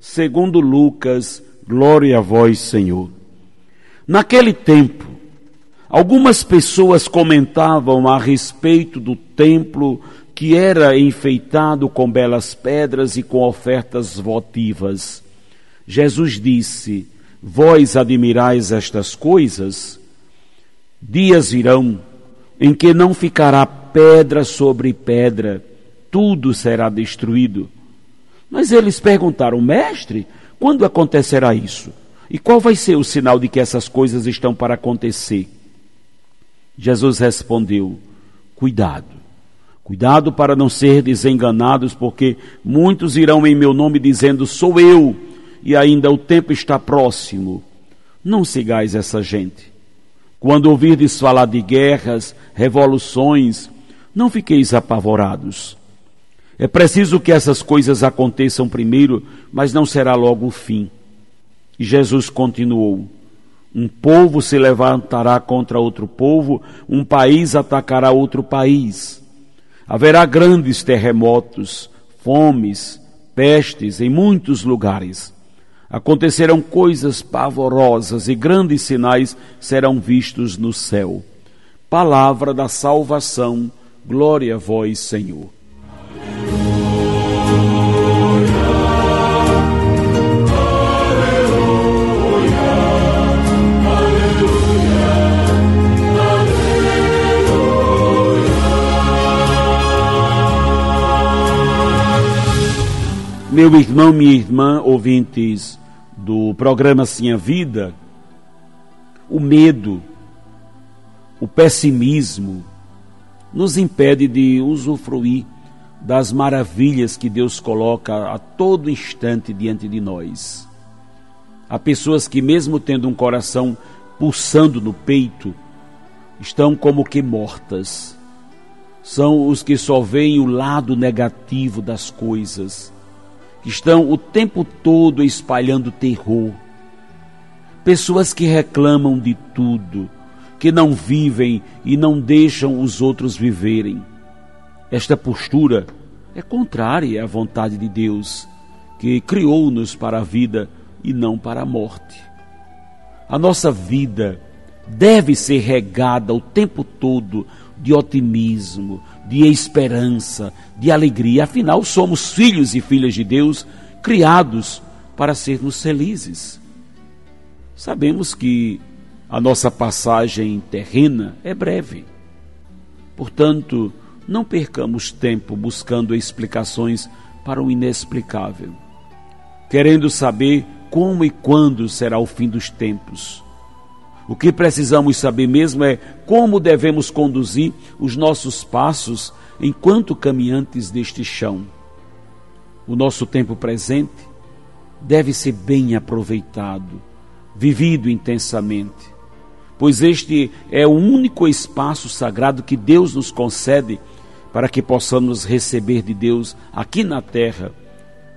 segundo Lucas, glória a vós, Senhor. Naquele tempo, algumas pessoas comentavam a respeito do templo que era enfeitado com belas pedras e com ofertas votivas. Jesus disse: Vós admirais estas coisas? Dias virão em que não ficará pedra sobre pedra, tudo será destruído. Mas eles perguntaram, mestre, quando acontecerá isso? E qual vai ser o sinal de que essas coisas estão para acontecer? Jesus respondeu: Cuidado, cuidado para não ser desenganados, porque muitos irão em meu nome dizendo: Sou eu, e ainda o tempo está próximo. Não sigais essa gente. Quando ouvirdes falar de guerras, revoluções, não fiqueis apavorados. É preciso que essas coisas aconteçam primeiro, mas não será logo o fim. E Jesus continuou: Um povo se levantará contra outro povo, um país atacará outro país. Haverá grandes terremotos, fomes, pestes em muitos lugares. Acontecerão coisas pavorosas e grandes sinais serão vistos no céu. Palavra da salvação, glória a vós, Senhor. Meu irmão, minha irmã, ouvintes do programa Sim a Vida, o medo, o pessimismo, nos impede de usufruir das maravilhas que Deus coloca a todo instante diante de nós. Há pessoas que, mesmo tendo um coração pulsando no peito, estão como que mortas. São os que só veem o lado negativo das coisas que estão o tempo todo espalhando terror. Pessoas que reclamam de tudo, que não vivem e não deixam os outros viverem. Esta postura é contrária à vontade de Deus, que criou-nos para a vida e não para a morte. A nossa vida deve ser regada o tempo todo de otimismo, de esperança, de alegria. Afinal, somos filhos e filhas de Deus, criados para sermos felizes. Sabemos que a nossa passagem terrena é breve. Portanto, não percamos tempo buscando explicações para o inexplicável, querendo saber como e quando será o fim dos tempos o que precisamos saber mesmo é como devemos conduzir os nossos passos enquanto caminhantes deste chão. O nosso tempo presente deve ser bem aproveitado, vivido intensamente, pois este é o único espaço sagrado que Deus nos concede para que possamos receber de Deus aqui na terra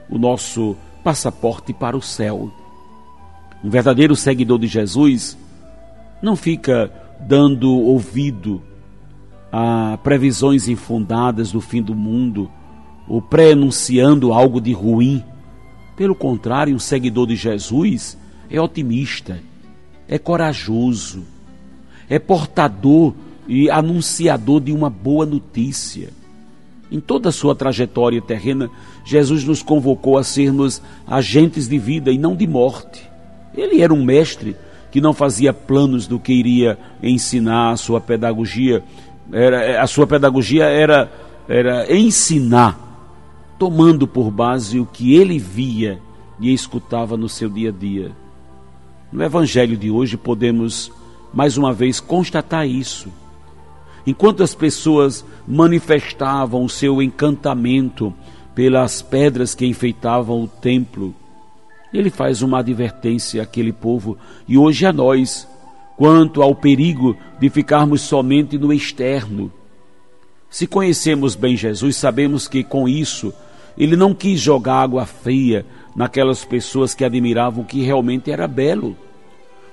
o nosso passaporte para o céu. Um verdadeiro seguidor de Jesus não fica dando ouvido a previsões infundadas do fim do mundo ou pré-anunciando algo de ruim. Pelo contrário, um seguidor de Jesus é otimista, é corajoso, é portador e anunciador de uma boa notícia. Em toda a sua trajetória terrena, Jesus nos convocou a sermos agentes de vida e não de morte. Ele era um mestre que não fazia planos do que iria ensinar a sua pedagogia. Era, a sua pedagogia era, era ensinar, tomando por base o que ele via e escutava no seu dia a dia. No Evangelho de hoje podemos mais uma vez constatar isso. Enquanto as pessoas manifestavam o seu encantamento pelas pedras que enfeitavam o templo, Ele faz uma advertência àquele povo e hoje a nós, quanto ao perigo de ficarmos somente no externo. Se conhecemos bem Jesus, sabemos que com isso ele não quis jogar água fria naquelas pessoas que admiravam o que realmente era belo.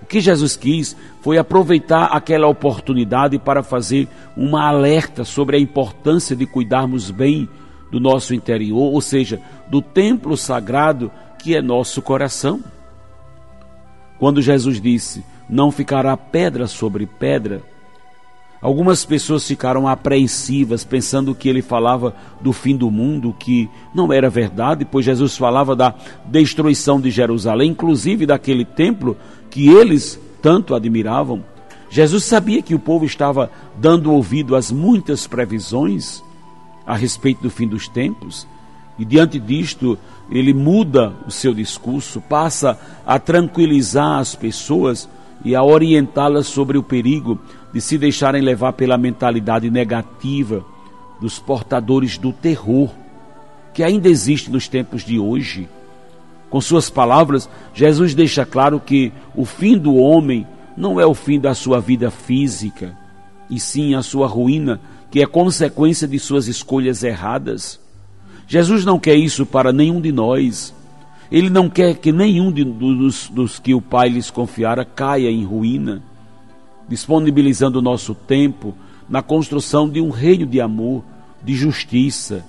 O que Jesus quis foi aproveitar aquela oportunidade para fazer uma alerta sobre a importância de cuidarmos bem do nosso interior, ou seja, do templo sagrado que é nosso coração. Quando Jesus disse: Não ficará pedra sobre pedra, Algumas pessoas ficaram apreensivas, pensando que ele falava do fim do mundo, que não era verdade, pois Jesus falava da destruição de Jerusalém, inclusive daquele templo que eles tanto admiravam. Jesus sabia que o povo estava dando ouvido às muitas previsões a respeito do fim dos tempos, e diante disto, ele muda o seu discurso, passa a tranquilizar as pessoas e a orientá-las sobre o perigo de se deixarem levar pela mentalidade negativa dos portadores do terror, que ainda existe nos tempos de hoje. Com suas palavras, Jesus deixa claro que o fim do homem não é o fim da sua vida física, e sim a sua ruína, que é consequência de suas escolhas erradas. Jesus não quer isso para nenhum de nós. Ele não quer que nenhum de, dos, dos que o Pai lhes confiara caia em ruína disponibilizando o nosso tempo na construção de um reino de amor, de justiça.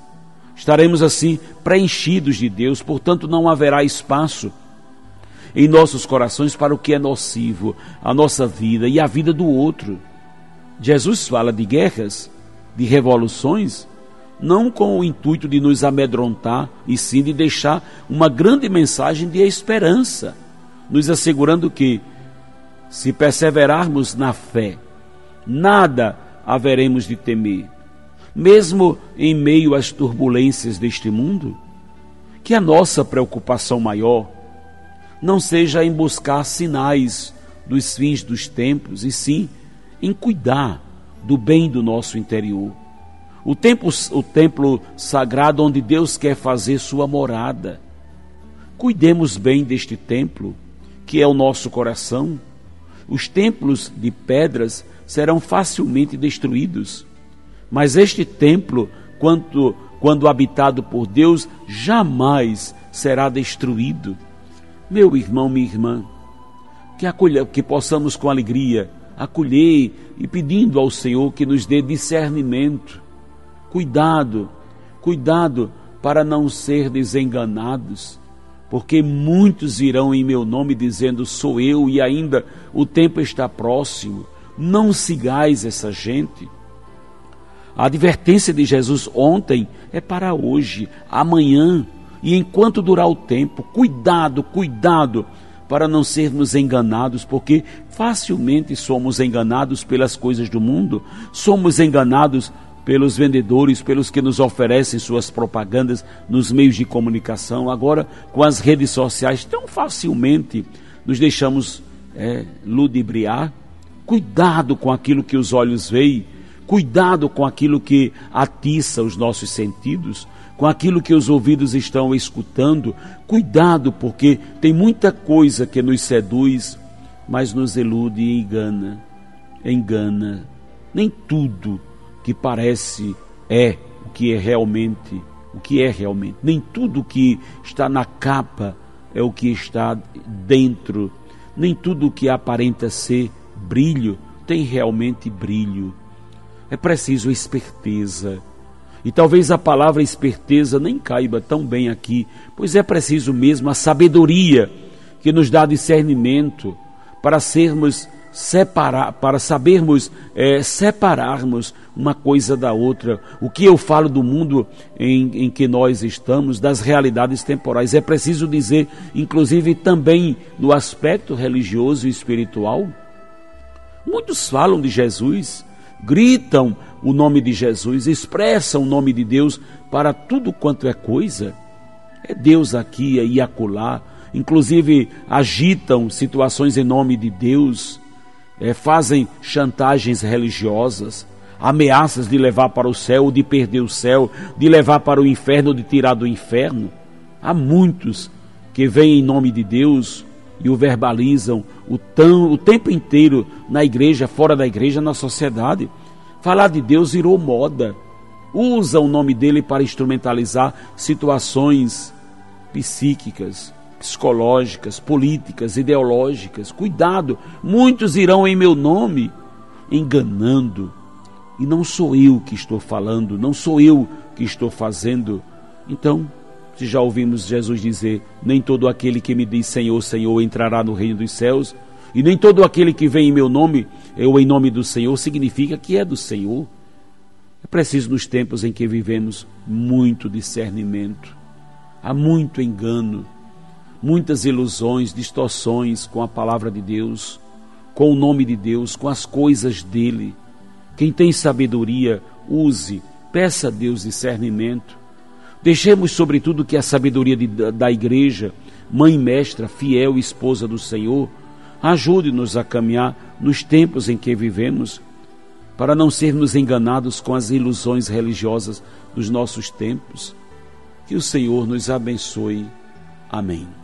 Estaremos assim preenchidos de Deus, portanto, não haverá espaço em nossos corações para o que é nocivo, a nossa vida e a vida do outro. Jesus fala de guerras, de revoluções, não com o intuito de nos amedrontar, e sim de deixar uma grande mensagem de esperança, nos assegurando que se perseverarmos na fé, nada haveremos de temer, mesmo em meio às turbulências deste mundo. Que a nossa preocupação maior não seja em buscar sinais dos fins dos tempos, e sim em cuidar do bem do nosso interior. O templo, o templo sagrado onde Deus quer fazer sua morada. Cuidemos bem deste templo, que é o nosso coração os templos de pedras serão facilmente destruídos. Mas este templo, quando, quando habitado por Deus, jamais será destruído. Meu irmão, minha irmã, que, acolha, que possamos com alegria acolher e pedindo ao Senhor que nos dê discernimento, cuidado, cuidado para não ser desenganados porque muitos virão em meu nome dizendo: Sou eu, e ainda o tempo está próximo. Não sigais essa gente. A advertência de Jesus ontem é para hoje, amanhã e enquanto durar o tempo. Cuidado, cuidado para não sermos enganados, porque facilmente somos enganados pelas coisas do mundo, somos enganados pelos vendedores, pelos que nos oferecem suas propagandas nos meios de comunicação, agora com as redes sociais, tão facilmente nos deixamos é, ludibriar. Cuidado com aquilo que os olhos veem, cuidado com aquilo que atiça os nossos sentidos, com aquilo que os ouvidos estão escutando. Cuidado, porque tem muita coisa que nos seduz, mas nos ilude e engana. Engana. Nem tudo que parece é o que é realmente, o que é realmente. Nem tudo que está na capa é o que está dentro. Nem tudo que aparenta ser brilho tem realmente brilho. É preciso esperteza. E talvez a palavra esperteza nem caiba tão bem aqui, pois é preciso mesmo a sabedoria que nos dá discernimento para sermos separar, para sabermos é, separarmos uma coisa da outra. O que eu falo do mundo em, em que nós estamos, das realidades temporais. É preciso dizer, inclusive também no aspecto religioso e espiritual. Muitos falam de Jesus, gritam o nome de Jesus, expressam o nome de Deus para tudo quanto é coisa. É Deus aqui e acolá, inclusive agitam situações em nome de Deus é, fazem chantagens religiosas, ameaças de levar para o céu, de perder o céu, de levar para o inferno, de tirar do inferno. Há muitos que vêm em nome de Deus e o verbalizam o, tão, o tempo inteiro na igreja, fora da igreja, na sociedade. Falar de Deus virou moda. Usa o nome dele para instrumentalizar situações psíquicas, psicológicas, políticas, ideológicas. Cuidado, muitos irão em meu nome enganando. E não sou eu que estou falando, não sou eu que estou fazendo. Então, se já ouvimos Jesus dizer: Nem todo aquele que me diz Senhor, Senhor entrará no reino dos céus, e nem todo aquele que vem em meu nome, eu em nome do Senhor, significa que é do Senhor. É preciso, nos tempos em que vivemos, muito discernimento, há muito engano, muitas ilusões, distorções com a palavra de Deus, com o nome de Deus, com as coisas dele. Quem tem sabedoria, use, peça a Deus discernimento Deixemos, sobretudo, que a sabedoria de, da igreja, mãe mestra, fiel esposa do Senhor, ajude-nos a caminhar nos tempos em que vivemos, para não sermos enganados com as ilusões religiosas dos nossos tempos. Que o Senhor nos abençoe. Amém.